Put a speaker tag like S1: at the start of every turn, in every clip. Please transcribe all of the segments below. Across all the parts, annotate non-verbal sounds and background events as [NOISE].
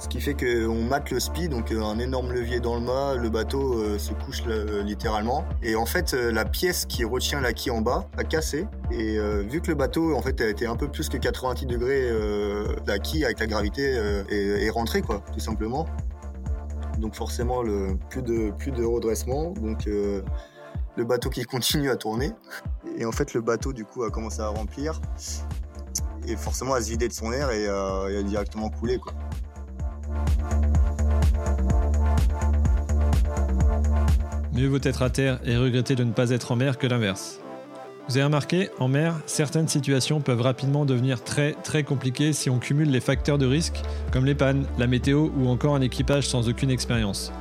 S1: Ce qui fait qu'on mate le speed, donc un énorme levier dans le mât, le bateau se couche littéralement. Et en fait, la pièce qui retient la quille en bas a cassé. Et vu que le bateau en fait a été un peu plus que 90 degrés, la quille avec la gravité est, est rentrée quoi, tout simplement donc forcément plus, de, redressement, donc euh, le bateau qui [LAUGHS] continue à tourner. Et en fait le bateau du coup a commencé à remplir et forcément à se vider de son air et, euh, a directement coulé. Quoi.
S2: Mieux vaut être à terre et regretter de ne pas être en mer que l'inverse. Vous avez remarqué, en mer, certaines situations peuvent rapidement devenir très très compliquées si on cumule les facteurs de risque comme les pannes, la météo ou encore un équipage sans aucune expérience.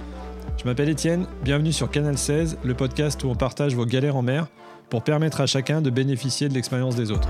S2: Je m'appelle Étienne, bienvenue sur Canal 16, le podcast où on partage vos galères en mer pour permettre à chacun de bénéficier de l'expérience des autres.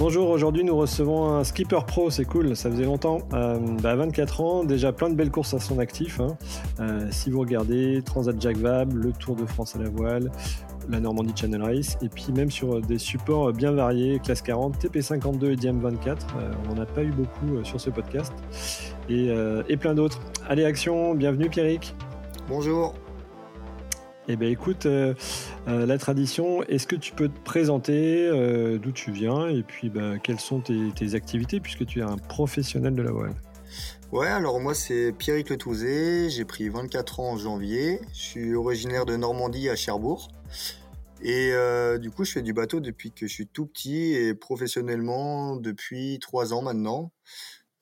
S2: Bonjour, aujourd'hui nous recevons un skipper pro, c'est cool, ça faisait longtemps. Euh, 24 bah, ans, déjà plein de belles courses à son actif. Hein. Euh, si vous regardez Transat Jacques Vabre, le Tour de France à la voile, la Normandie Channel Race, et puis même sur des supports bien variés, classe 40, TP52 et DM24. Euh, on n'en a pas eu beaucoup euh, sur ce podcast. Et, et plein d'autres. Allez, action, bienvenue Pierrick.
S1: Bonjour.
S2: Eh bien écoute, euh, euh, la tradition, est-ce que tu peux te présenter euh, d'où tu viens et puis bah, quelles sont tes, activités puisque tu es un professionnel de la voile?
S1: Ouais, alors moi c'est Pierrick Le j'ai pris 24 ans en janvier, je suis originaire de Normandie à Cherbourg. Et du coup, je fais du bateau depuis que je suis tout petit et professionnellement depuis 3 ans maintenant.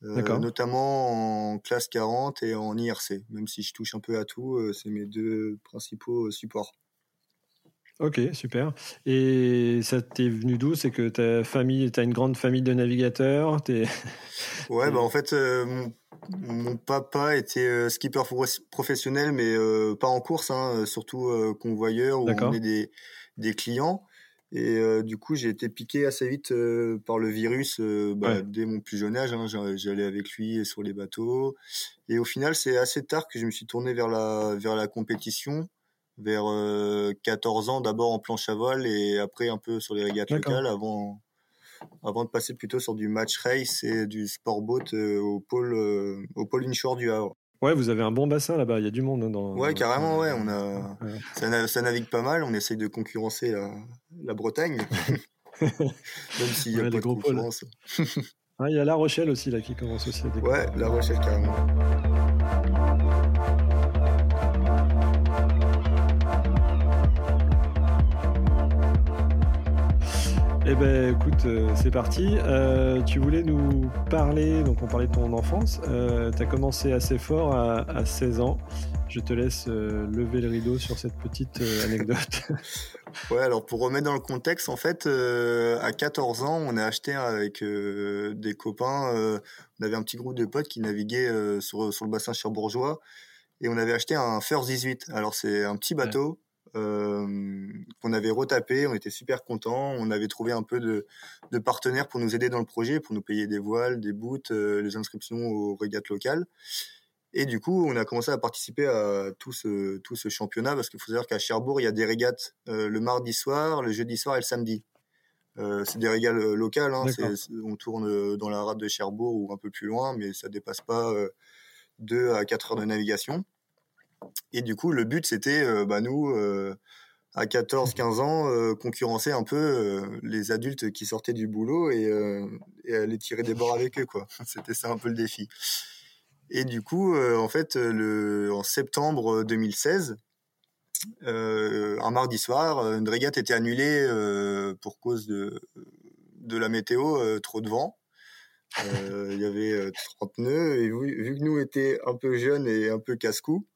S1: Euh, notamment en classe 40 et en IRC. Même si je touche un peu à tout, euh, c'est mes deux principaux euh, supports.
S2: Ok, super. Et ça t'est venu d'où? C'est que ta famille, t'as une grande famille de navigateurs [LAUGHS]
S1: Ouais, bah en fait, mon, papa était skipper professionnel, mais pas en course, hein, surtout convoyeur où on est des, des clients. Et euh, du coup, j'ai été piqué assez vite euh, par le virus euh, bah, dès mon plus jeune âge. Hein, J'allais avec lui sur les bateaux. Et au final, c'est assez tard que je me suis tourné vers la, vers la compétition, vers 14 ans, d'abord en planche à voile et après un peu sur les régates locales avant, avant de passer plutôt sur du match race et du sport boat au pôle, au pôle inshore du Havre.
S2: Ouais, vous avez un bon bassin là-bas, il y a du monde hein, dans.
S1: Ouais, carrément, ouais, on a, Ça, navigue pas mal, on essaye de concurrencer la, Bretagne, [LAUGHS] même s'il y a pas de concurrence.
S2: ah, il y a La Rochelle aussi là qui commence aussi à
S1: Ouais, La Rochelle carrément.
S2: Eh ben, écoute, euh, c'est parti. Euh, tu voulais nous parler, donc on parlait de ton enfance. Euh, tu as commencé assez fort à, 16 ans. Je te laisse lever le rideau sur cette petite anecdote. [LAUGHS]
S1: ouais, alors pour remettre dans le contexte, en fait, à 14 ans, on a acheté avec des copains, on avait un petit groupe de potes qui naviguaient sur, sur le bassin cherbourgeois et on avait acheté un First 18. Alors c'est un petit bateau. Euh, qu'on avait retapé. On était super contents. On avait trouvé un peu de, de, partenaires pour nous aider dans le projet, pour nous payer des voiles, des boots, euh, les inscriptions aux régates locales. Et du coup, on a commencé à participer à tout ce, tout ce championnat parce qu'il faut savoir qu'à Cherbourg, il y a des régates euh, le mardi soir, le jeudi soir et le samedi. C'est des régates locales. Hein, on tourne dans la rade de Cherbourg ou un peu plus loin, mais ça dépasse pas 2 à 4 heures de navigation. Et du coup, le but, c'était, euh, bah, nous, euh, à 14-15 [LAUGHS] ans, euh, concurrencer un peu les adultes qui sortaient du boulot et, et aller tirer des bords avec eux, quoi. [LAUGHS] C'était ça un peu le défi. Et du coup, en fait, le, en septembre 2016, un mardi soir, une régate était annulée pour cause de, de la météo, trop de vent. Il y avait 30 nœuds et vu, vu, que nous étions un peu jeunes et un peu casse-cou,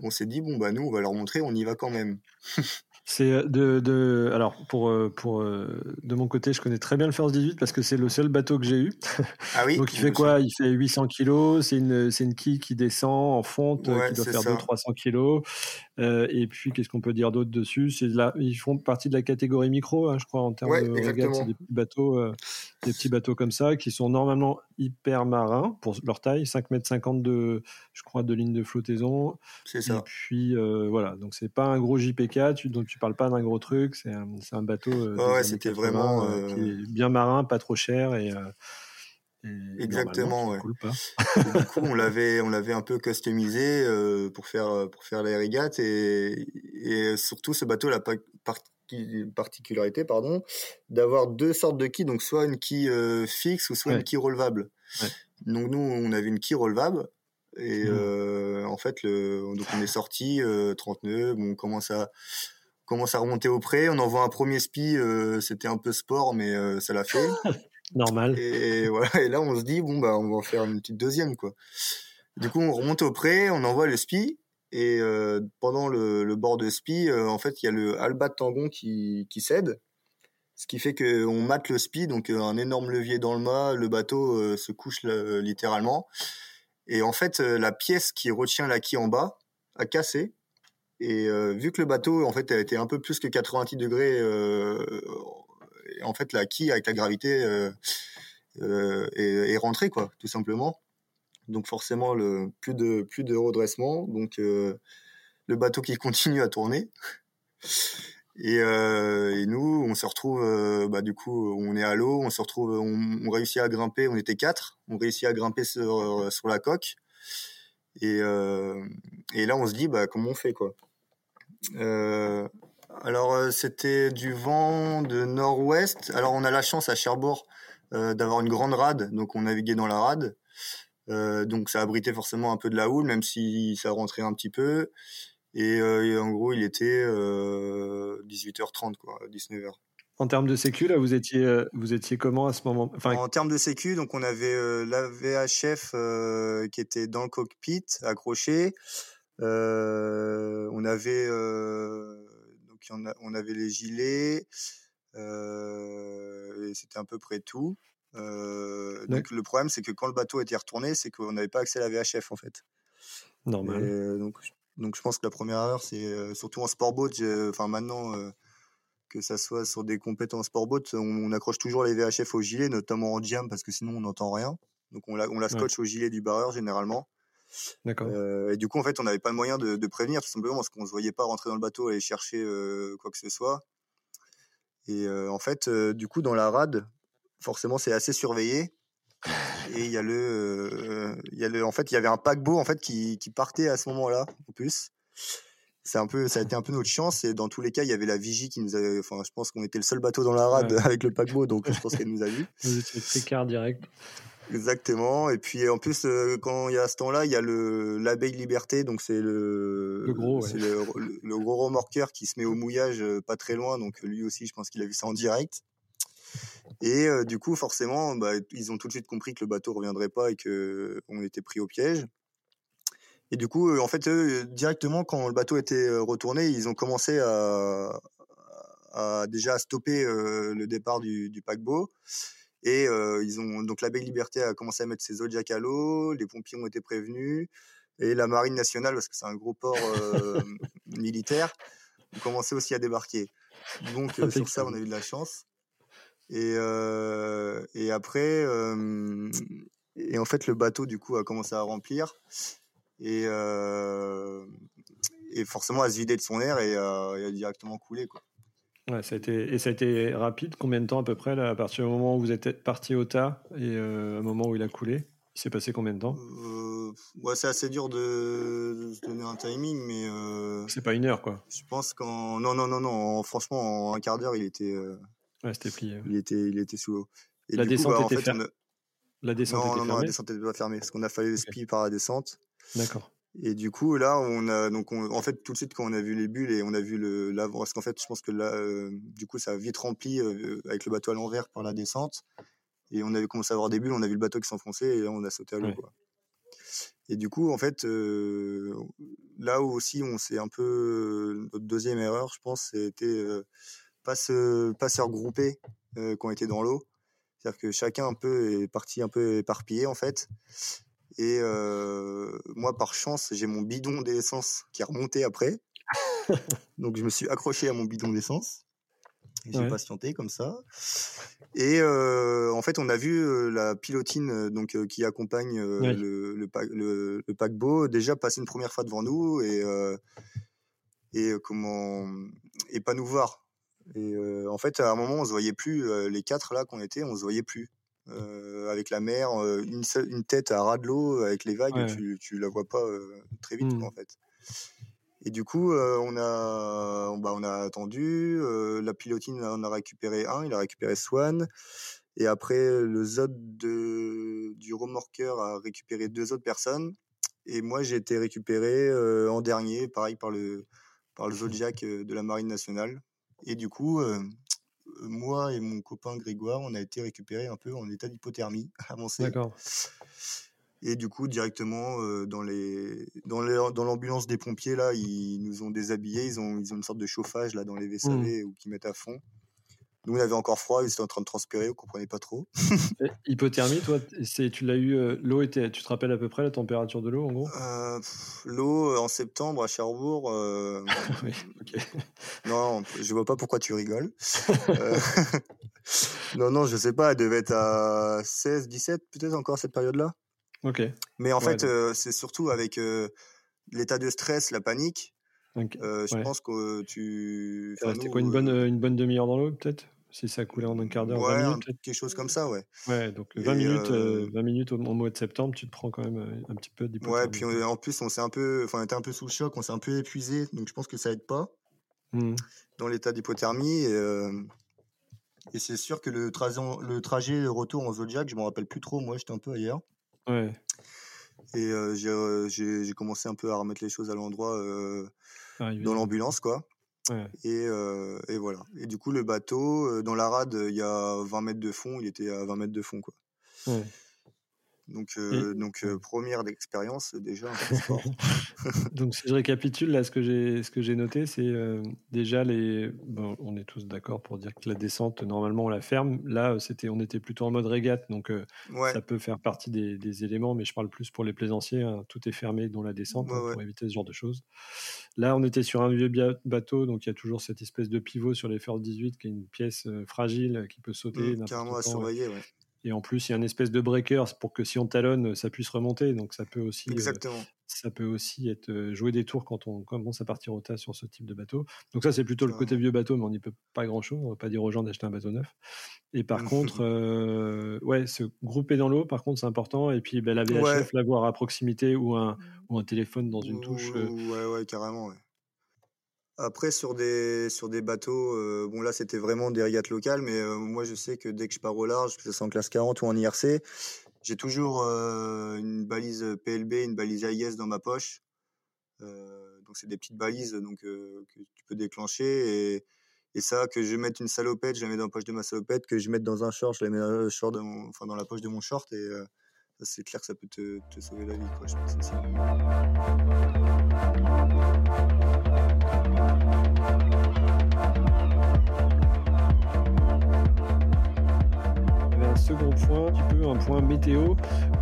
S1: on s'est dit bon bah nous on va leur montrer, on y va quand même. [LAUGHS]
S2: C'est euh, de, de, alors pour euh, pour euh, de mon côté, je connais très bien le First 18 parce que c'est le seul bateau que j'ai eu. [LAUGHS]
S1: Ah oui.
S2: Donc il fait quoi? Il fait 800 kilos. C'est une c'est une quille qui descend en fonte qui doit faire 200-300 kilos. Et puis qu'est-ce qu'on peut dire d'autre dessus? C'est là ils font partie de la catégorie micro, hein, je crois en termes de. C'est des petits bateaux, des petits bateaux comme ça qui sont normalement hyper marins pour leur taille, 5 mètres 50 de je crois de ligne de flottaison.
S1: C'est ça.
S2: Et puis voilà, donc c'est pas un gros JPK. Tu, donc tu parle pas d'un gros truc, c'est un, un, bateau euh,
S1: ouais, c'était vraiment
S2: euh, qui est bien marin, pas trop cher et, euh,
S1: et Exactement, ouais. du [LAUGHS] coup, on l'avait, on l'avait un peu customisé pour faire pour faire les régates et, et surtout ce bateau la particularité pardon d'avoir deux sortes de quilles donc soit une quille fixe ou soit une quille relevable. Donc nous on avait une quille relevable et mmh. en fait le donc on est sorti 30 nœuds bon on commence à commence à remonter au pré, on envoie un premier spi, euh, c'était un peu sport, mais euh, ça l'a fait. [LAUGHS]
S2: Normal.
S1: Et voilà, et là on se dit bon bah on va en faire une petite deuxième quoi. Du coup on remonte au pré, on envoie le spi et euh, pendant le, bord de spi, en fait il y a le albat tangon qui, cède, ce qui fait que on mate le spi, donc un énorme levier dans le mât, le bateau se couche littéralement. Et en fait la pièce qui retient la quille en bas a cassé et euh, vu que le bateau, en fait, a été un peu plus que 90 degrés, euh, en fait, la quille avec la gravité euh, euh, est, rentrée, quoi, tout simplement. Donc forcément, plus de redressement. Donc euh, le bateau qui [LAUGHS] continue à tourner. Et, nous, on se retrouve, bah, du coup, on est à l'eau, on se retrouve, on, réussit à grimper, on était quatre, on réussit à grimper sur, la coque. Et, là, on se dit, bah, comment on fait, quoi? Alors, euh, c'était du vent de nord-ouest. Alors, on a la chance à Cherbourg euh, d'avoir une grande rade, donc on naviguait dans la rade. donc, ça abritait forcément un peu de la houle, même si ça rentrait un petit peu. Et, en gros, il était 18h30, quoi, 19h.
S2: En termes de sécu, là, vous étiez, vous étiez comment à ce moment?
S1: Enfin... En termes de sécu, donc on avait la VHF qui était dans le cockpit, accroché. Euh, on avait on, on, avait les gilets et c'était à peu près tout. donc le problème c'est que quand le bateau était retourné, c'est qu'on n'avait pas accès à la VHF en fait.
S2: Normal.
S1: donc donc je pense que la première heure c'est surtout en sportboat, enfin maintenant que ça soit sur des compétences sportboat, on, on, accroche toujours les VHF au gilet, notamment en jam parce que sinon on n'entend rien. Donc on la, on la scotche au gilet du barreur généralement.
S2: D'accord.
S1: Euh, et du coup, en fait, on n'avait pas le moyen de, de, prévenir, tout simplement parce qu'on ne se voyait pas rentrer dans le bateau et aller chercher euh, quoi que ce soit. Et euh, en fait, du coup, dans la rade, forcément, c'est assez surveillé. Et il y a le, il y a le, en fait, il y avait un paquebot en fait qui, qui partait à ce moment-là, en plus. C'est un peu, ça a été un peu notre chance. Et dans tous les cas, il y avait la vigie qui nous avait, enfin, je pense qu'on était le seul bateau dans la rade [LAUGHS] avec le paquebot, donc je pense qu'elle nous a vus.
S2: Vous étiez direct.
S1: Exactement. Et puis en plus, euh, quand il y a ce temps-là, il y a le l'abeille liberté, donc c'est le,
S2: le gros,
S1: c'est le, le, gros remorqueur qui se met au mouillage euh, pas très loin. Donc lui aussi, je pense qu'il a vu ça en direct. Et euh, du coup, forcément, bah, ils ont tout de suite compris que le bateau reviendrait pas et que on était pris au piège. Et du coup, en fait, eux, directement quand le bateau était retourné, ils ont commencé à, à déjà à stopper le départ du, du paquebot. Et ils ont donc la Baie Liberté a commencé à mettre ses eaux à l'eau, les pompiers ont été prévenus et la marine nationale parce que c'est un gros port militaire ont commencé aussi à débarquer. Donc [LAUGHS] sur ça on a eu de la chance. Et euh, et après euh, et en fait le bateau du coup a commencé à remplir et et forcément à se vider de son air et, et a directement coulé quoi.
S2: Ouais, ça a été, et ça a été rapide. Combien de temps à peu près, là, à partir du moment où vous êtes parti au tas et euh, au moment où il a coulé? Il s'est passé combien de temps?
S1: Euh, ouais, C'est assez dur de, de, donner un timing, mais. Euh,
S2: c'est pas une heure, quoi.
S1: Je pense qu'en. Non, non, non, non. franchement, en un quart d'heure, il était. Euh,
S2: ouais, c'était plié.
S1: Il, était, il était sous l'eau.
S2: La, descente bah, était fermée La descente
S1: non,
S2: était
S1: non,
S2: fermée
S1: Non, la descente était pas fermée. Parce qu'on a fallu le spi par la descente.
S2: D'accord.
S1: Et du coup, là, on a donc en fait tout de suite quand on a vu les bulles et on a vu le l'avant, parce qu'en fait, je pense que là, euh, du coup, ça a vite rempli euh, avec le bateau à l'envers par la descente. Et on avait commencé à avoir des bulles, on a vu le bateau qui s'enfonçait et là, on a sauté à l'eau. Et du coup, en fait, là où aussi on s'est un peu notre deuxième erreur, je pense, c'était pas se pas se regrouper quand on était dans l'eau. C'est-à-dire que chacun un peu est parti un peu éparpillé en fait. Et moi, par chance, j'ai mon bidon d'essence qui est remonté après. Donc je me suis accroché à mon bidon d'essence. J'ai patienté comme ça. Et en fait, on a vu la pilotine donc qui accompagne le, le, le, paquebot déjà passer une première fois devant nous et et comment et pas nous voir. Et en fait, à un moment, on se voyait plus les quatre là qu'on était, on se voyait plus. Avec la mer, une, une tête à ras de l'eau avec les vagues, tu, tu la vois pas très vite mmh. en fait. Et du coup, on, a, bah, on a attendu. la pilotine en a récupéré un, il a récupéré Swan. Et après, le Zod de, du remorqueur a récupéré deux autres personnes. Et moi, j'ai été récupéré en dernier, pareil, par le, par le Zodiac de la Marine nationale. Et du coup, moi et mon copain Grégoire, on a été récupérés un peu en état d'hypothermie [LAUGHS] avancée. D'accord. Et du coup, directement dans les dans dans l'ambulance des pompiers là, ils nous ont déshabillés, ils ont ils ont une sorte de chauffage là dans les VSAV mmh. ou qui mettent à fond. Nous, on avait encore froid, ils étaient en train de transpirer, on comprenait pas trop. [LAUGHS]
S2: hypothermie, toi, c'est tu l'as eu l'eau était, tu te rappelles à peu près la température de l'eau en gros?
S1: L'eau en septembre à Cherbourg. [LAUGHS] oui, [LAUGHS] Non, je vois pas pourquoi tu rigoles. non, non, je sais pas, elle devait être à 16, 17 peut-être encore cette période-là.
S2: Ok.
S1: Mais en fait, c'est surtout avec l'état de stress, la panique. je pense que tu.
S2: C'était quoi une bonne, une bonne demi-heure dans l'eau, peut-être? Si ça coulait en un quart d'heure,
S1: ouais, 20 minutes Quelque chose comme ça, ouais.
S2: Ouais, donc 20 minutes, 20 minutes au, mois de septembre, tu te prends quand même un petit peu
S1: d'hypothermie. Ouais, puis en plus, on s'est un peu. Enfin, on était un peu sous le choc, on s'est un peu épuisé, donc je pense que ça aide pas mmh. dans l'état d'hypothermie. Et, et c'est sûr que le, le trajet, le retour en Zodiac, je m'en rappelle plus trop, moi, j'étais un peu ailleurs.
S2: Ouais.
S1: Et j'ai commencé un peu à remettre les choses à l'endroit dans l'ambulance, quoi. Et, et, voilà. Et du coup, le bateau, dans la rade, il y a 20 mètres de fond, il était à 20 mètres de fond, quoi. Ouais. Donc, euh, donc euh, première d'expérience déjà. [LAUGHS] [LAUGHS]
S2: donc si je récapitule là, ce que j'ai ce que j'ai noté, c'est euh, déjà les. Bon, on est tous d'accord pour dire que la descente normalement on la ferme. Là, c'était on était plutôt en mode régate, donc ça peut faire partie des, des, éléments, mais je parle plus pour les plaisanciers. Hein. tout est fermé, dont la descente, hein, pour éviter ce genre de choses. Là, on était sur un vieux bateau, donc il y a toujours cette espèce de pivot sur les First 18 qui est une pièce fragile qui peut sauter.
S1: Mmh, carrément à surveiller.
S2: Et en plus, il y a une espèce de breaker pour que si on talonne, ça puisse remonter. Donc ça peut aussi,
S1: euh,
S2: ça peut aussi être euh, jouer des tours quand on commence à partir au tas sur ce type de bateau. Donc ça, c'est plutôt le côté vieux bateau, mais on n'y peut pas grand-chose. On ne va pas dire aux gens d'acheter un bateau neuf. Et par contre, euh, ouais, se grouper dans l'eau, par contre, c'est important. Et puis ben, la VHF, l'avoir à proximité ou un, ou un téléphone dans une touche.
S1: Ouais, ouais, carrément. Ouais. Après, sur des, sur des bateaux, euh, bon là c'était vraiment des régates locales, mais euh, moi je sais que dès que je pars au large, que ce soit en classe 40 ou en IRC, j'ai toujours euh, une balise PLB, une balise AIS dans ma poche. donc c'est des petites balises donc, que tu peux déclencher. Et, et, ça, que je mette une salopette, je la mets dans la poche de ma salopette, que je mette dans un short, je la mets dans, short enfin, dans la poche de mon short. Et c'est clair que ça peut te, te sauver la vie, quoi,
S2: point, météo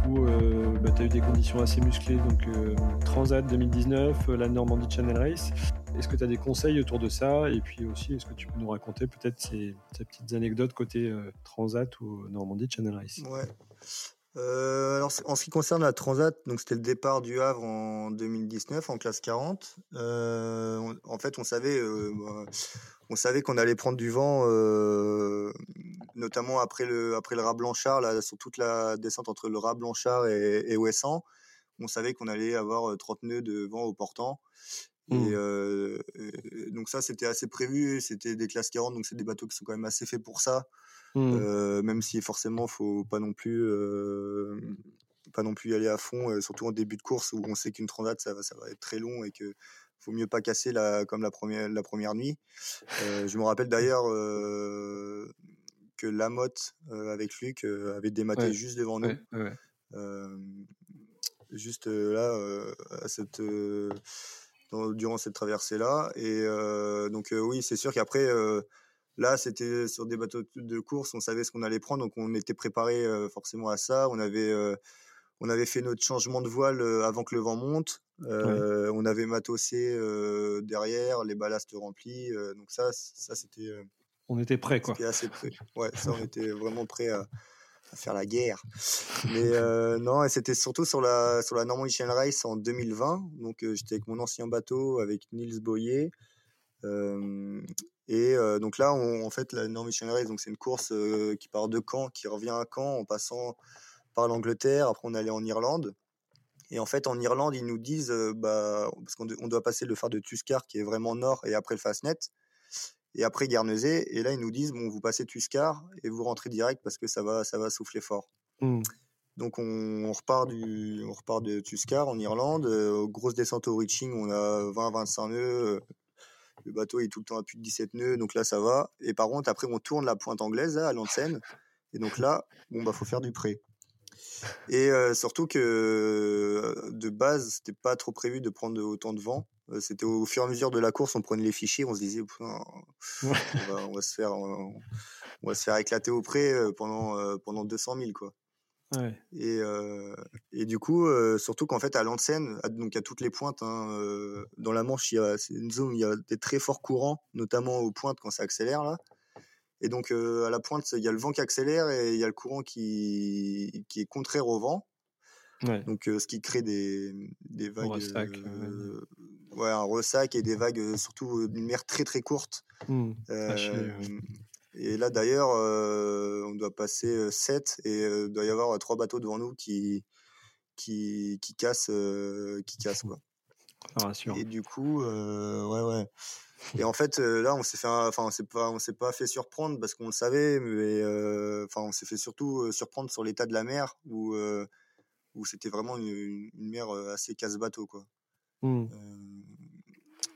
S2: où euh, bah, tu as eu des conditions assez musclées, donc euh, Transat 2019, euh, la Normandie Channel Race. Est-ce que tu as des conseils autour de ça? Et puis aussi, est-ce que tu peux nous raconter peut-être ces, petites anecdotes côté Transat ou Normandie Channel Race?
S1: Ouais. Alors, en ce qui concerne la Transat, donc c'était le départ du Havre en 2019 en classe 40. en fait, on savait, bah, on savait qu'on allait prendre du vent, euh, notamment après le, après le rat Blanchard, là, sur toute la descente entre le rat Blanchard et, et Ouessant. On savait qu'on allait avoir 30 euh, nœuds de vent au portant. Mmh. Euh, et, donc ça, c'était assez prévu. C'était des classes 40, donc c'est des bateaux qui sont quand même assez faits pour ça. Mmh. même si forcément, faut pas non plus, pas non plus y aller à fond, surtout en début de course où on sait qu'une transat, ça, ça va être très long et que faut mieux pas casser la, comme la première, la première nuit. Euh, je me rappelle d'ailleurs euh, que Lamotte euh, avec Luc avait dématé juste devant nous. juste là, à cette, durant cette traversée-là. Et donc, oui, c'est sûr qu'après, là, c'était sur des bateaux de course, on savait ce qu'on allait prendre, donc on était préparé forcément à ça. On avait, on avait fait notre changement de voile avant que le vent monte. On avait matossé derrière, les ballasts remplis. donc ça, ça c'était.
S2: on était prêt, quoi.
S1: assez prêt. Ouais, ça, on était vraiment prêt à, à faire la guerre. [LAUGHS] Mais non, et c'était surtout sur la sur la Normandie Channel Race en 2020. Donc j'étais avec mon ancien bateau avec Nils Boyer. Et donc là, on, en fait, la Channel Race, donc c'est une course qui part de Caen, qui revient à Caen en passant par l'Angleterre. Après, on allait en Irlande. Et en fait, en Irlande, ils nous disent, bah, parce qu'on doit passer le phare de Tuscar, qui est vraiment nord, et après le Fastnet et après Guernesey. Et là, ils nous disent bon, vous passez Tuscar et vous rentrez direct parce que ça va, ça va souffler fort. Mmh. Donc on, repart du, on repart de Tuscar en Irlande. Euh, grosse descente au reaching, on a 20-25 nœuds. Le bateau est tout le temps à plus de 17 nœuds, donc là ça va. Et par contre, après on tourne la pointe anglaise à l'Anseine. Et donc là, bon bah faut faire du prêt. Et euh, surtout que euh, de base, c'était pas trop prévu de prendre autant de vent. Euh, c'était au fur et à mesure de la course, on prenait les fichiers, on se disait, on, va, se faire, on va se faire éclater au près pendant pendant 200 000 quoi. Et, et du coup, surtout qu'en fait, à l'Anseine, donc à toutes les pointes, hein, dans la Manche, il y a, une zone où il y a des très forts courants, notamment aux pointes quand ça accélère là. Et donc, à la pointe, il y a le vent qui accélère et il y a le courant qui, qui est contraire au vent. Donc, ce qui crée des, des vagues. Ressac, ouais, un ressac et des vagues, surtout d'une mer très très courte. Mmh, et là, d'ailleurs, on doit passer 7 et il doit y avoir trois bateaux devant nous qui, qui, qui cassent. qui cassent quoi. Et du coup, ouais, ouais. Et en fait, là, on s'est fait, enfin, on s'est pas, on s'est pas fait surprendre parce qu'on le savait, mais enfin, on s'est fait surtout surprendre sur l'état de la mer où, où c'était vraiment une, mer assez casse-bateau, quoi. Mmh.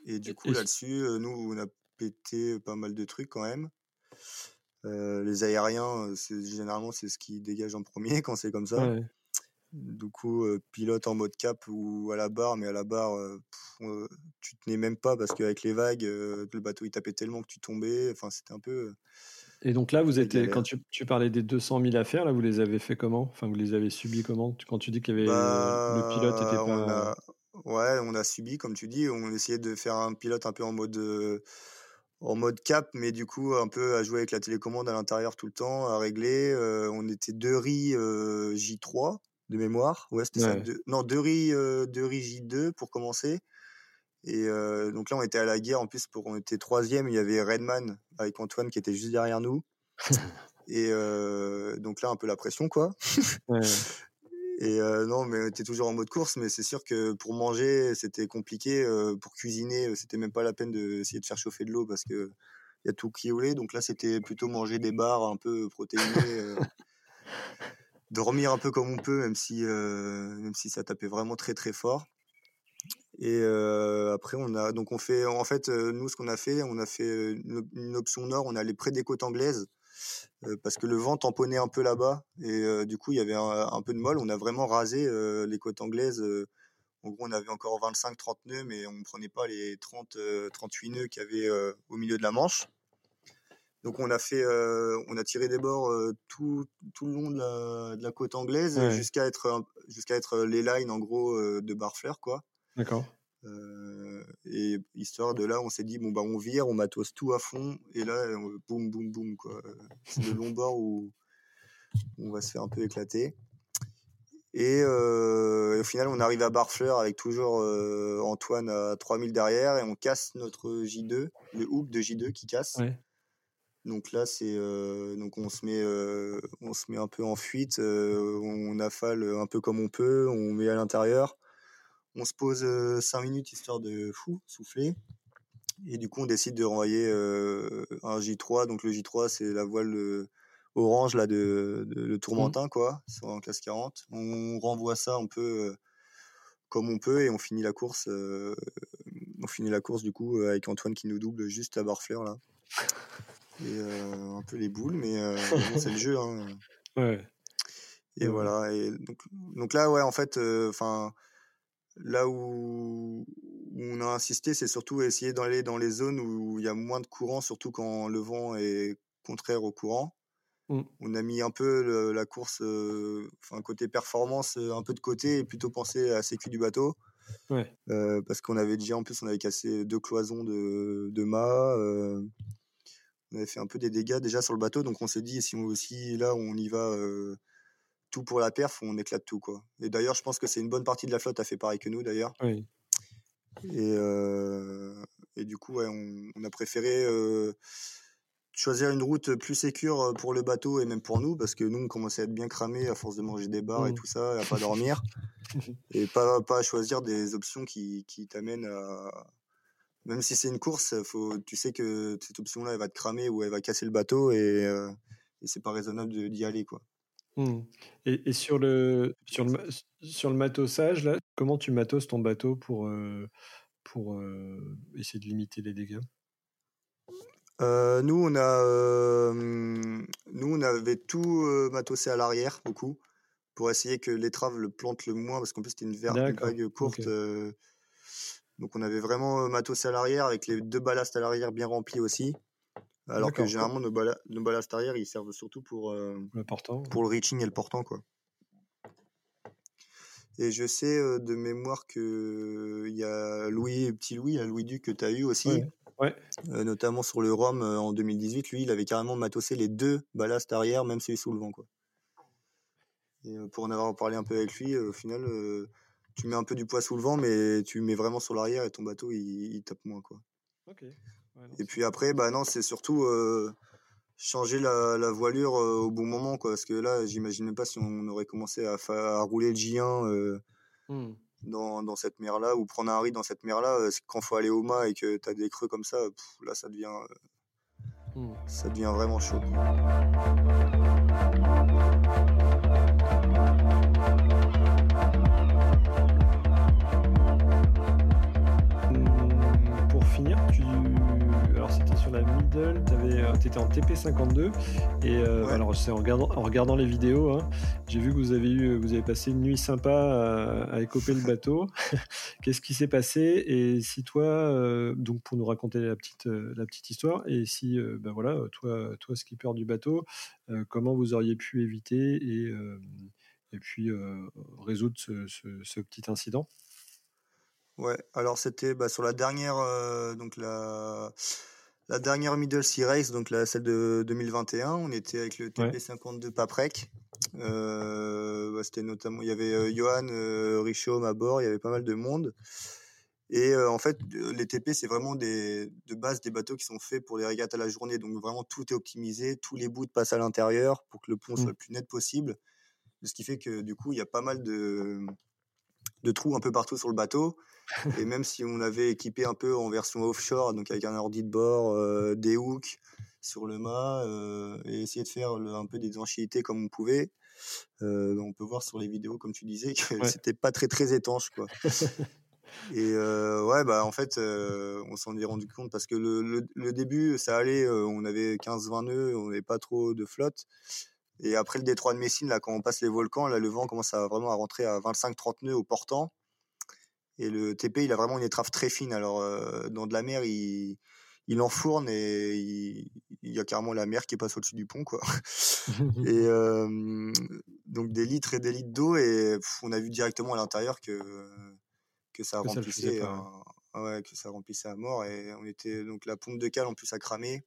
S1: et du coup, là-dessus, nous, on a pété pas mal de trucs quand même. Les aériens, c'est généralement c'est ce qui dégage en premier [LAUGHS] quand c'est comme ça. Du coup, pilote en mode cap ou à la barre, mais à la barre, tu tenais même pas parce qu'avec les vagues, le bateau il tapait tellement que tu tombais. Enfin, c'était un peu.
S2: Et donc là, vous étiez, quand tu, tu, parlais des 200 000 affaires, là, vous les avez fait comment? Enfin, vous les avez subis comment? Quand tu dis qu'il y avait le pilote était
S1: bah, pas. ouais, on a subi, comme tu dis. On essayait de faire un pilote un peu en mode en mode cap, mais du coup un peu à jouer avec la télécommande à l'intérieur tout le temps, à régler. on était deux riz J3 de mémoire. Ouais, c'était ça. non, deux riz, deux riz J2 pour commencer. Et donc là, on était à la guerre. En plus, pour, on était troisième. Il y avait Redman avec Antoine qui était juste derrière nous. [LAUGHS] et donc là, un peu la pression, quoi. [LAUGHS] Et non, mais était toujours en mode course, mais c'est sûr que pour manger, c'était compliqué. pour cuisiner, c'était même pas la peine d'essayer de faire chauffer de l'eau parce que il y a tout qui roulait. Donc là, c'était plutôt manger des bars un peu protéinés, dormir un peu comme on peut, même si, même si ça tapait vraiment très très fort. Et après, on a donc on fait en fait nous ce qu'on a fait, on a fait une, option nord, on allait près des côtes anglaises parce que le vent tamponnait un peu là-bas et du coup il y avait un, peu de molle. On a vraiment rasé les côtes anglaises. en gros, on avait encore 25-30 nœuds, mais on ne prenait pas les 30-38 nœuds qu'il y avait au milieu de la Manche. Donc on a fait, on a tiré des bords tout, tout le long de la, côte anglaise jusqu'à être jusqu'à être les lines en gros de Barfleur quoi.
S2: D'accord.
S1: Et histoire de là, on s'est dit bon bah on vire, on matos tout à fond et là boum boum boum quoi. C'est le long bord où on va se faire un peu éclater. Et, au final, on arrive à Barfleur avec toujours Antoine à 3000 derrière et on casse notre J2, le hook de J2 qui casse. Donc là, c'est donc on se met on se met un peu en fuite, on affale un peu comme on peut, on met à l'intérieur on se pose 5 minutes histoire de fou, souffler. Et du coup, on décide de renvoyer un J3. Donc le J3, c'est la voile orange là de, le Tourmentin, mmh. quoi, en classe 40. On renvoie ça un peu comme on peut et on finit la course. on finit la course du coup avec Antoine qui nous double juste à Barfleur là. [LAUGHS] Et un peu les boules, mais c'est le jeu. Hein. Ouais. Et voilà. Et donc, donc là, ouais, en fait, enfin, là où, on a insisté, c'est surtout essayer d'aller dans les zones où il y a moins de courant, surtout quand le vent est contraire au courant. Mmh. On a mis un peu la course, enfin côté performance, un peu de côté et plutôt pensé à la sécu du bateau. Ouais. parce qu'on avait déjà, en plus, on avait cassé deux cloisons de, de mât. on avait fait un peu des dégâts déjà sur le bateau, donc on s'est dit, si, on, aussi là, on y va tout pour la perf, on éclate tout. quoi. Et d'ailleurs, je pense que c'est une bonne partie de la flotte a fait pareil que nous, d'ailleurs. Oui. Et, et, du coup, on, a préféré choisir une route plus sécure pour le bateau et même pour nous, parce que nous, on commençait à être bien cramés à force de manger des bars et mmh. tout ça, à pas dormir. [LAUGHS] et pas, pas choisir des options qui, qui t'amènent à. Même si c'est une course, faut, tu sais que cette option-là, elle va te cramer ou elle va casser le bateau et, et c'est pas raisonnable d'y aller. quoi.
S2: Mmh. Et, et, sur le sur le sur le matosage là, comment tu matos ton bateau pour pour essayer de limiter les dégâts?
S1: Euh, nous, on a, nous, on avait tout matossé à l'arrière, beaucoup, pour essayer que l'étrave le plante le moins, parce qu'en plus, c'était une, vague courte. donc, on avait vraiment matossé à l'arrière, avec les deux ballasts à l'arrière bien remplis aussi. Alors que généralement, nos, nos, ballasts arrière, ils servent surtout pour, le portant. pour le reaching et le portant. Quoi. Et je sais de mémoire qu'il y a Louis, petit Louis, Louis Duc que tu as eu aussi. notamment sur le Rhum en 2018, lui, il avait carrément matossé les deux ballasts arrière, même celui sous le vent. Quoi. Et pour en avoir parlé un peu avec lui, au final, tu mets un peu du poids sous le vent, mais tu mets vraiment sur l'arrière et ton bateau, il, il tape moins. Quoi. Et puis après, bah non, c'est surtout changer la, voilure euh, au bon moment quoi parce que là j'imagine même pas si on aurait commencé à, à rouler le J1 euh, mmh. dans, dans, cette mer là ou prendre un riz dans cette mer là euh, quand faut aller au mât et que tu as des creux comme ça là ça devient mmh. ça devient vraiment chaud
S2: la middle, tu étais en TP52. Et euh, alors, c'est en regardant, en regardant les vidéos, hein, j'ai vu que vous avez, eu, vous avez passé une nuit sympa à, écoper le bateau. [LAUGHS] Qu'est-ce qui s'est passé Et si toi, euh, donc pour nous raconter la petite, euh, la petite histoire, et si, ben voilà, toi, toi, skipper du bateau, comment vous auriez pu éviter et, et puis résoudre ce, ce petit incident?
S1: Ouais, alors c'était bah, sur la dernière, donc la, la dernière Middle Sea Race, donc la, celle de 2021, on était avec le TP52 Paprec. Euh, bah, c'était notamment, il y avait euh, Johan euh, Richaume à bord, il y avait pas mal de monde. Et en fait, les TP, c'est vraiment des, de base des bateaux qui sont faits pour les régates à la journée. Donc vraiment, tout est optimisé, tous les bouts passent à l'intérieur pour que le pont soit mmh. le plus net possible. Ce qui fait que du coup, il y a pas mal de, de trous un peu partout sur le bateau. Et même si on avait équipé un peu en version offshore, donc avec un ordi de bord, euh, des hooks sur le mât, euh, et essayer de faire un peu des étanchéités comme on pouvait, euh, on peut voir sur les vidéos, comme tu disais, que c'était pas très très étanche, quoi. [LAUGHS] Et ouais, bah en fait, on s'en est rendu compte parce que le, le, début, ça allait, on avait 15-20 nœuds, on n'avait pas trop de flotte. Et après le détroit de Messine, là, quand on passe les volcans, là, le vent commence à vraiment à rentrer à 25-30 nœuds au portant. Et le TP, il a vraiment une étrave très fine. Alors, euh, dans de la mer, il, il enfourne et il, y a carrément la mer qui passe au-dessus du pont, quoi. [LAUGHS] et [LAUGHS] euh, donc, des litres et des litres d'eau. Et on a vu directement à l'intérieur que, que ça remplissait. ouais, que ça remplissait à mort. Et on était, donc, la pompe de cale, en plus, a cramé.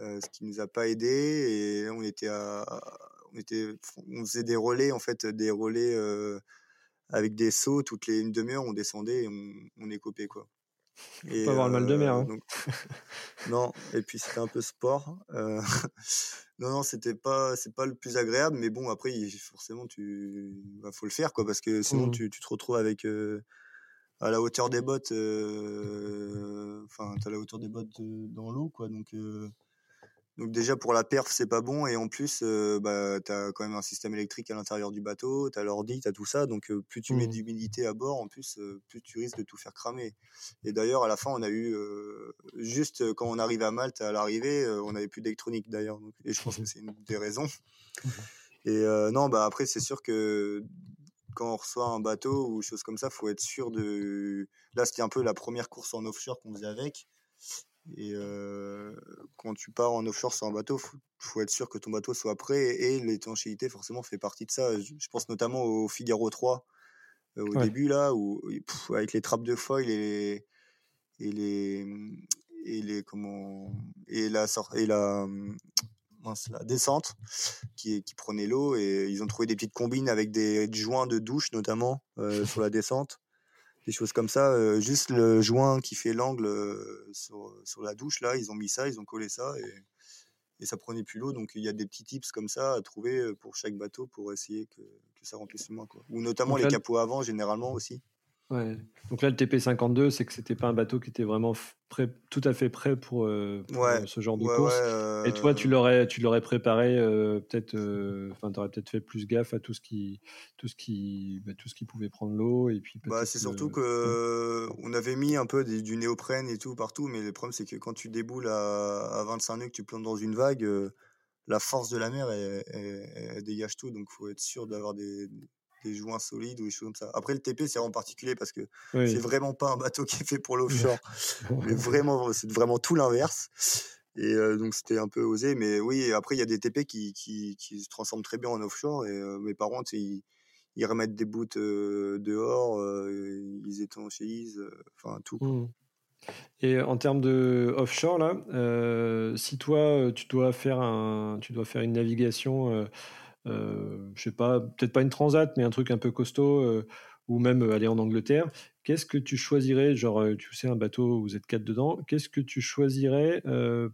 S1: Euh, ce qui nous a pas aidé et on était à, on était on faisait des relais en fait des relais euh, avec des sauts toutes les une demi-heure on descendait et on, on écopait quoi [LAUGHS]
S2: et pas avoir le mal de mer hein. [LAUGHS]
S1: non et puis c'était un peu sport euh, [LAUGHS] non non c'était pas c'est pas le plus agréable mais bon après forcément tu bah, faut le faire quoi parce que sinon mmh. tu, tu, te retrouves avec à la hauteur des bottes enfin tu as la hauteur des bottes dans l'eau quoi donc donc déjà pour la perf c'est pas bon et en plus euh, bah t'as quand même un système électrique à l'intérieur du bateau, t'as l'ordi, t'as tout ça donc euh, plus tu mets mmh. d'humidité à bord en plus euh, plus tu risques de tout faire cramer. Et d'ailleurs à la fin on a eu juste quand on arrive à Malte à l'arrivée on avait plus d'électronique d'ailleurs et je pense que c'est une des raisons. Et non, bah après, c'est sûr que quand on reçoit un bateau ou chose comme ça, faut être sûr de. Là, c'était un peu la première course en offshore qu'on faisait avec. Et quand tu pars en offshore sur un bateau, faut, faut être sûr que ton bateau soit prêt et l'étanchéité forcément fait partie de ça. Je, pense notamment au Figaro 3 au début là où avec les trappes de foil et les et les et les comment et la et la la descente qui, qui prenait l'eau et ils ont trouvé des petites combines avec des joints de douche notamment euh, sur la descente des choses comme ça euh, juste le joint qui fait l'angle euh, sur, sur, la douche là ils ont mis ça ils ont collé ça et, et ça prenait plus l'eau. Donc il y a des petits tips comme ça à trouver pour chaque bateau pour essayer que, que ça remplisse moins quoi. Ou notamment les capots avant généralement aussi
S2: Ouais. Donc là, le TP52, c'est que c'était pas un bateau qui était vraiment prêt, tout à fait prêt pour, euh, euh, ce genre de course. Et toi, tu euh l'aurais, tu l'aurais préparé peut-être, enfin, tu aurais peut-être fait plus gaffe à tout ce qui, tout ce qui, bah, tout ce qui pouvait prendre l'eau. Et puis.
S1: Bah, c'est surtout que on avait mis un peu du néoprène et tout partout, mais le problème c'est que quand tu déboules à, 25 nœuds, que tu plantes dans une vague, la force de la mer, elle, dégage tout, donc faut être sûr d'avoir des des joints solides ou des choses comme ça. Après, le TP, c'est en particulier parce que c'est vraiment pas un bateau [LAUGHS] qui est fait pour l'offshore. [LAUGHS] mais vraiment, c'est vraiment tout l'inverse. Et donc, c'était un peu osé. Mais oui, après, il y a des TP qui, qui, qui, se transforment très bien en offshore. Et mes parents, ils, ils remettent des bouts dehors, ils étanchéisent, enfin, tout. Mmh.
S2: Et en termes de offshore, là, si toi, tu dois faire, un, tu dois faire une navigation euh, je sais pas, peut-être pas une transat, mais un truc un peu costaud, euh, ou même euh, aller en Angleterre. Qu'est-ce que tu choisirais, genre, tu sais, un bateau, vous êtes quatre dedans, qu'est-ce que tu choisirais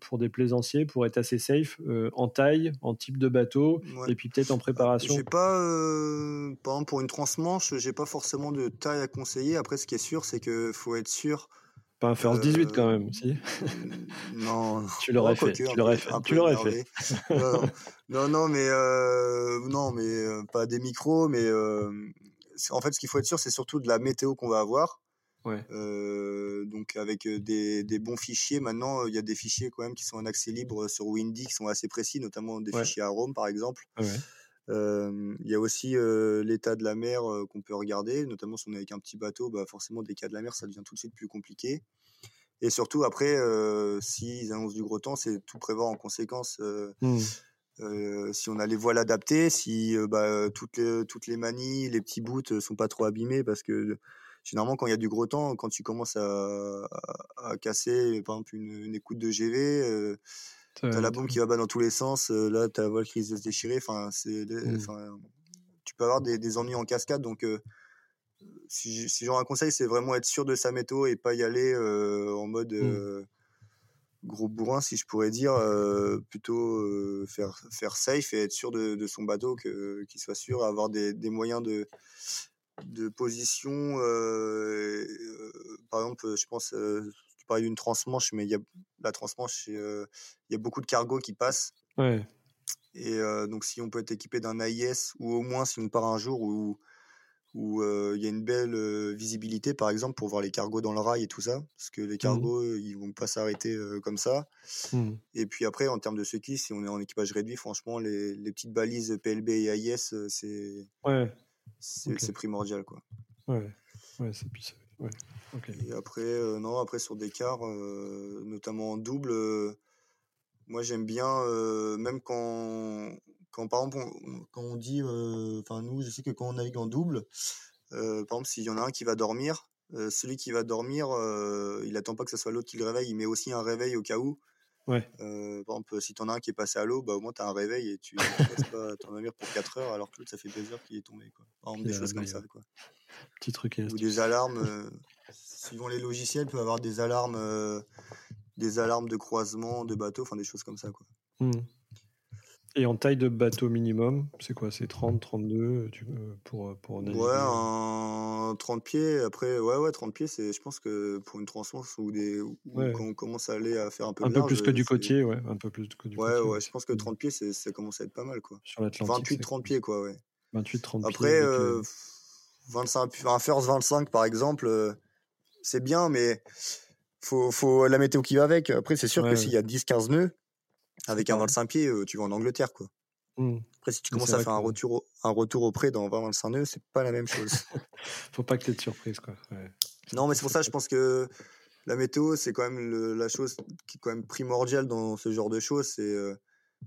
S2: pour des plaisanciers pour être assez safe en taille, en type de bateau, et puis peut-être en préparation?
S1: J'ai pas, par exemple, pour une transmanche, j'ai pas forcément de taille à conseiller. Après, ce qui est sûr, c'est qu'il faut être sûr
S2: pas un First 18 quand même, si
S1: Non. [LAUGHS]
S2: tu l'aurais fait. Tu l'aurais fait. Tu l'aurais fait. [LAUGHS]
S1: non, non, mais euh, non, mais euh, pas des micros, mais euh, en fait, ce qu'il faut être sûr, c'est surtout de la météo qu'on va avoir. Ouais. donc avec des, des, bons fichiers. Maintenant, il y a des fichiers quand même qui sont en accès libre sur Windy, qui sont assez précis, notamment des fichiers à Rome, par exemple. Ouais. Il y a aussi l'état de la mer qu'on peut regarder, notamment si on est avec un petit bateau, bah forcément des cas de la mer, ça devient tout de suite plus compliqué. Et surtout après, s'ils annoncent du gros temps, c'est tout prévoir en conséquence. Mmh. Si on a les voiles adaptées, si bah, toutes, les, toutes les manies, les petits bouts sont pas trop abîmés, parce que généralement quand il y a du gros temps, quand tu commences à, à, casser par exemple une, une écoute de GV, T'as la bombe qui va bas dans tous les sens. Euh, là, t'as la voile qui risque de se déchirer. Enfin, mmh. tu peux avoir des, des, ennuis en cascade. Donc, euh, si, si j'en un conseil, c'est vraiment être sûr de sa météo et pas y aller euh, en mode mmh. Gros bourrin, si je pourrais dire. plutôt faire, faire safe et être sûr de, de son bateau, que, qu'il soit sûr, avoir des, des moyens de, de position. par exemple, je pense tu d'une transmanche, mais il y a la transmanche, il y a beaucoup de cargo qui passent. Ouais. Et donc, si on peut être équipé d'un AIS, ou au moins si on part un jour où où il y a une belle visibilité, par exemple, pour voir les cargos dans le rail et tout ça, parce que les mmh. cargos, ils vont pas s'arrêter comme ça. Mmh. Et puis après, en termes de ski, si on est en équipage réduit, franchement, les, les petites balises PLB et AIS, c'est ouais. c'est primordial, quoi.
S2: Ouais, ouais c'est ouais.
S1: Et après, euh, non, après sur des quarts, euh, notamment en double, euh, moi j'aime bien, même quand, quand par exemple, on, quand on dit, enfin nous, je sais que quand on navigue en double, par exemple, s'il y en a un qui va dormir, celui qui va dormir, il attend pas que ce soit l'autre qui le réveille, il met aussi un réveil au cas où. Ouais. par exemple, si t'en as un qui est passé à l'eau, bah, au moins t'as un réveil et tu passes pas ton navire pour 4 heures alors que l'autre ça fait 2 heures qu'il est tombé. Quoi. Par exemple, des choses comme ça. Quoi.
S2: Petit truc.
S1: Ou des alarmes suivant les logiciels, peut avoir des alarmes, euh, des alarmes de croisement de bateaux, enfin des choses comme ça. Quoi. Hmm.
S2: Et en taille de bateau minimum, c'est quoi C'est 30, 32 tu, pour, pour
S1: naviguer Ouais, un 30 pieds. Après, ouais, ouais, 30 pieds, c'est, je pense que pour une transmanche ou des, quand on commence à aller à faire un peu
S2: Un peu plus que du côtier, ouais. Un peu plus que du
S1: ouais, côtier. Ouais, je pense que 30 pieds, c'est, ça commence à être pas mal, quoi. Sur l'Atlantique. 28, 30 pieds, quoi, ouais.
S2: 28, 30
S1: Après, pieds. Après, euh, 25, un first 25, par exemple, euh, c'est bien, mais faut, faut la météo qui va avec. Après, c'est sûr que s'il y a 10-15 nœuds, avec un 25 pieds, euh, tu vas en Angleterre, quoi. Mmh. Après, si tu commences à faire un retour, au, un retour au près dans 20-25 nœuds, c'est pas la même chose. [LAUGHS]
S2: Faut pas que tu aies de surprise, quoi.
S1: Non, mais c'est pour ça, je pense que la météo, c'est quand même la chose qui est quand même primordiale dans ce genre de choses. C'est euh,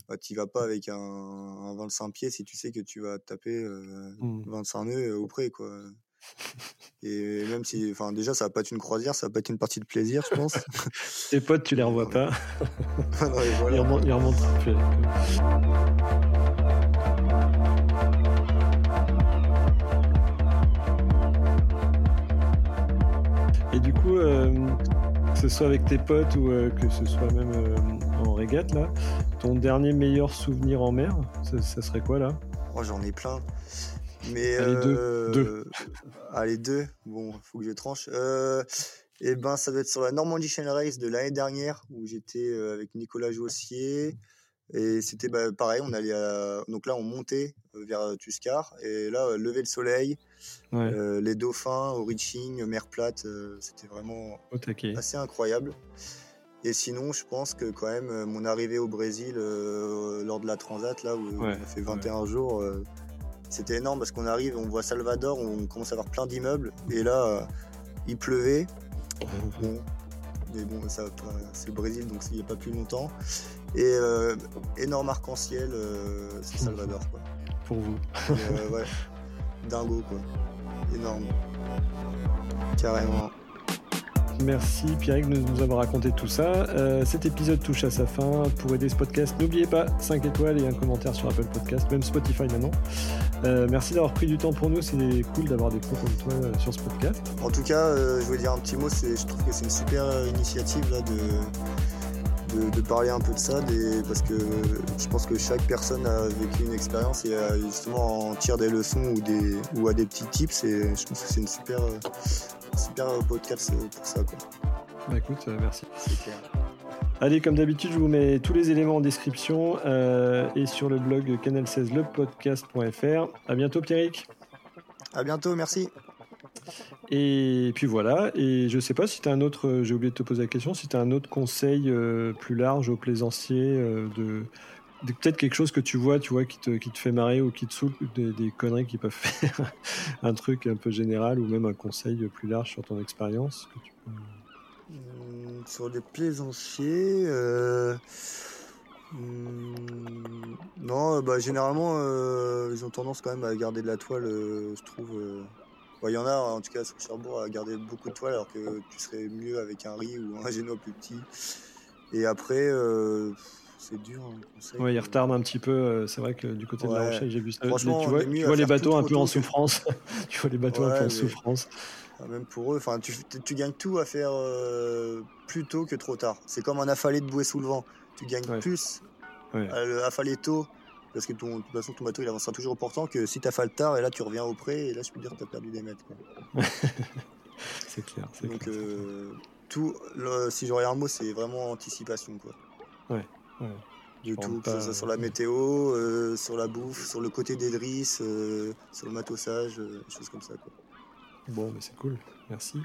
S1: bah, tu vas pas avec un, 25 pieds si tu sais que tu vas taper 25 mmh. nœuds au près, quoi. Et même si, enfin, déjà, ça va pas être une croisière, ça va pas être une partie de plaisir, je pense. [LAUGHS]
S2: Tes potes, tu les revois pas. [LAUGHS] Ils remontent, Et du coup, euh, que ce soit avec tes potes ou euh, que ce soit même euh, en régate, là, ton dernier meilleur souvenir en mer, ça, serait quoi là?
S1: Oh, j'en ai plein. Mais allez, deux. deux. Allez, deux. Bon, faut que je tranche. et eh ben, ça doit être sur la Normandie Channel Race de l'année dernière où j'étais avec Nicolas Jossier. Et c'était bah, pareil, on allait donc là on montait vers Tuscar et là lever le soleil, les dauphins au reaching, mer plate, c'était vraiment assez incroyable. Et sinon, je pense que quand même mon arrivée au Brésil lors de la transat là où on a fait 21 jours, c'était énorme parce qu'on arrive, on voit Salvador, on commence à avoir plein d'immeubles et là il pleuvait. Bon, mais bon, c'est le Brésil donc il n'y a pas plus longtemps. Et euh, énorme arc-en-ciel, euh, c'est Salvador. Quoi.
S2: Pour vous.
S1: Euh, ouais. Dingo, quoi. Énorme. Carrément.
S2: Merci Pierre de nous avoir raconté tout ça. cet épisode touche à sa fin. Pour aider ce podcast, n'oubliez pas 5 étoiles et un commentaire sur Apple Podcast, même Spotify maintenant. merci d'avoir pris du temps pour nous. C'est cool d'avoir des pros comme toi sur ce podcast.
S1: En tout cas, je voulais dire un petit mot. Je trouve que c'est une super initiative là, de parler un peu de ça, parce que je pense que chaque personne a vécu une expérience et justement en tire des leçons ou, des, a des petits tips. Je pense que c'est une super, super podcast pour ça. Quoi.
S2: Bah écoute, euh, merci. Allez, comme d'habitude, je vous mets tous les éléments en description euh, et sur le blog canal16lepodcast.fr. À bientôt, Pierrick.
S1: À bientôt, merci.
S2: Et puis voilà, et je sais pas si tu as un autre, euh, j'ai oublié de te poser la question, si tu as un autre conseil euh, plus large aux plaisanciers euh, de, peut-être quelque chose que tu vois, tu vois, qui te, qui te fait marrer ou qui te saoule, des, conneries qui peuvent [LAUGHS] faire, un truc un peu général ou même un conseil plus large sur ton expérience
S1: mmh, Sur les plaisanciers, mmh, non, bah, généralement, ils ont tendance quand même à garder de la toile, je trouve il y en a en tout cas sur Cherbourg à garder beaucoup de toiles alors que tu serais mieux avec un riz ou un génois plus petit. Et après, euh, c'est dur.
S2: Hein, ouais, il retarde un petit peu. Euh, c'est vrai que du côté de la Rochelle, j'ai vu ça. Tu vois, [LAUGHS] tu vois les bateaux un peu en souffrance. tu vois les bateaux un peu en souffrance.
S1: Même pour eux, enfin, tu, tu, gagnes tout à faire euh, plus tôt que trop tard. C'est comme un affalé de bouée sous le vent. Tu gagnes plus à affaler tôt parce que ton, de toute façon, ton bateau il avancera toujours au portant que si tu as le tard et là tu reviens au près et là je peux dire que tu as perdu des mètres. [LAUGHS]
S2: c'est clair.
S1: Donc, euh, tout, si j'aurais un mot, c'est vraiment anticipation. Quoi.
S2: Ouais. Ouais.
S1: Du tout, que ce soit sur la météo, euh, sur la bouffe, sur le côté des drisses, euh, sur le matossage, des choses comme ça. Quoi.
S2: Bon, mais c'est cool. Merci.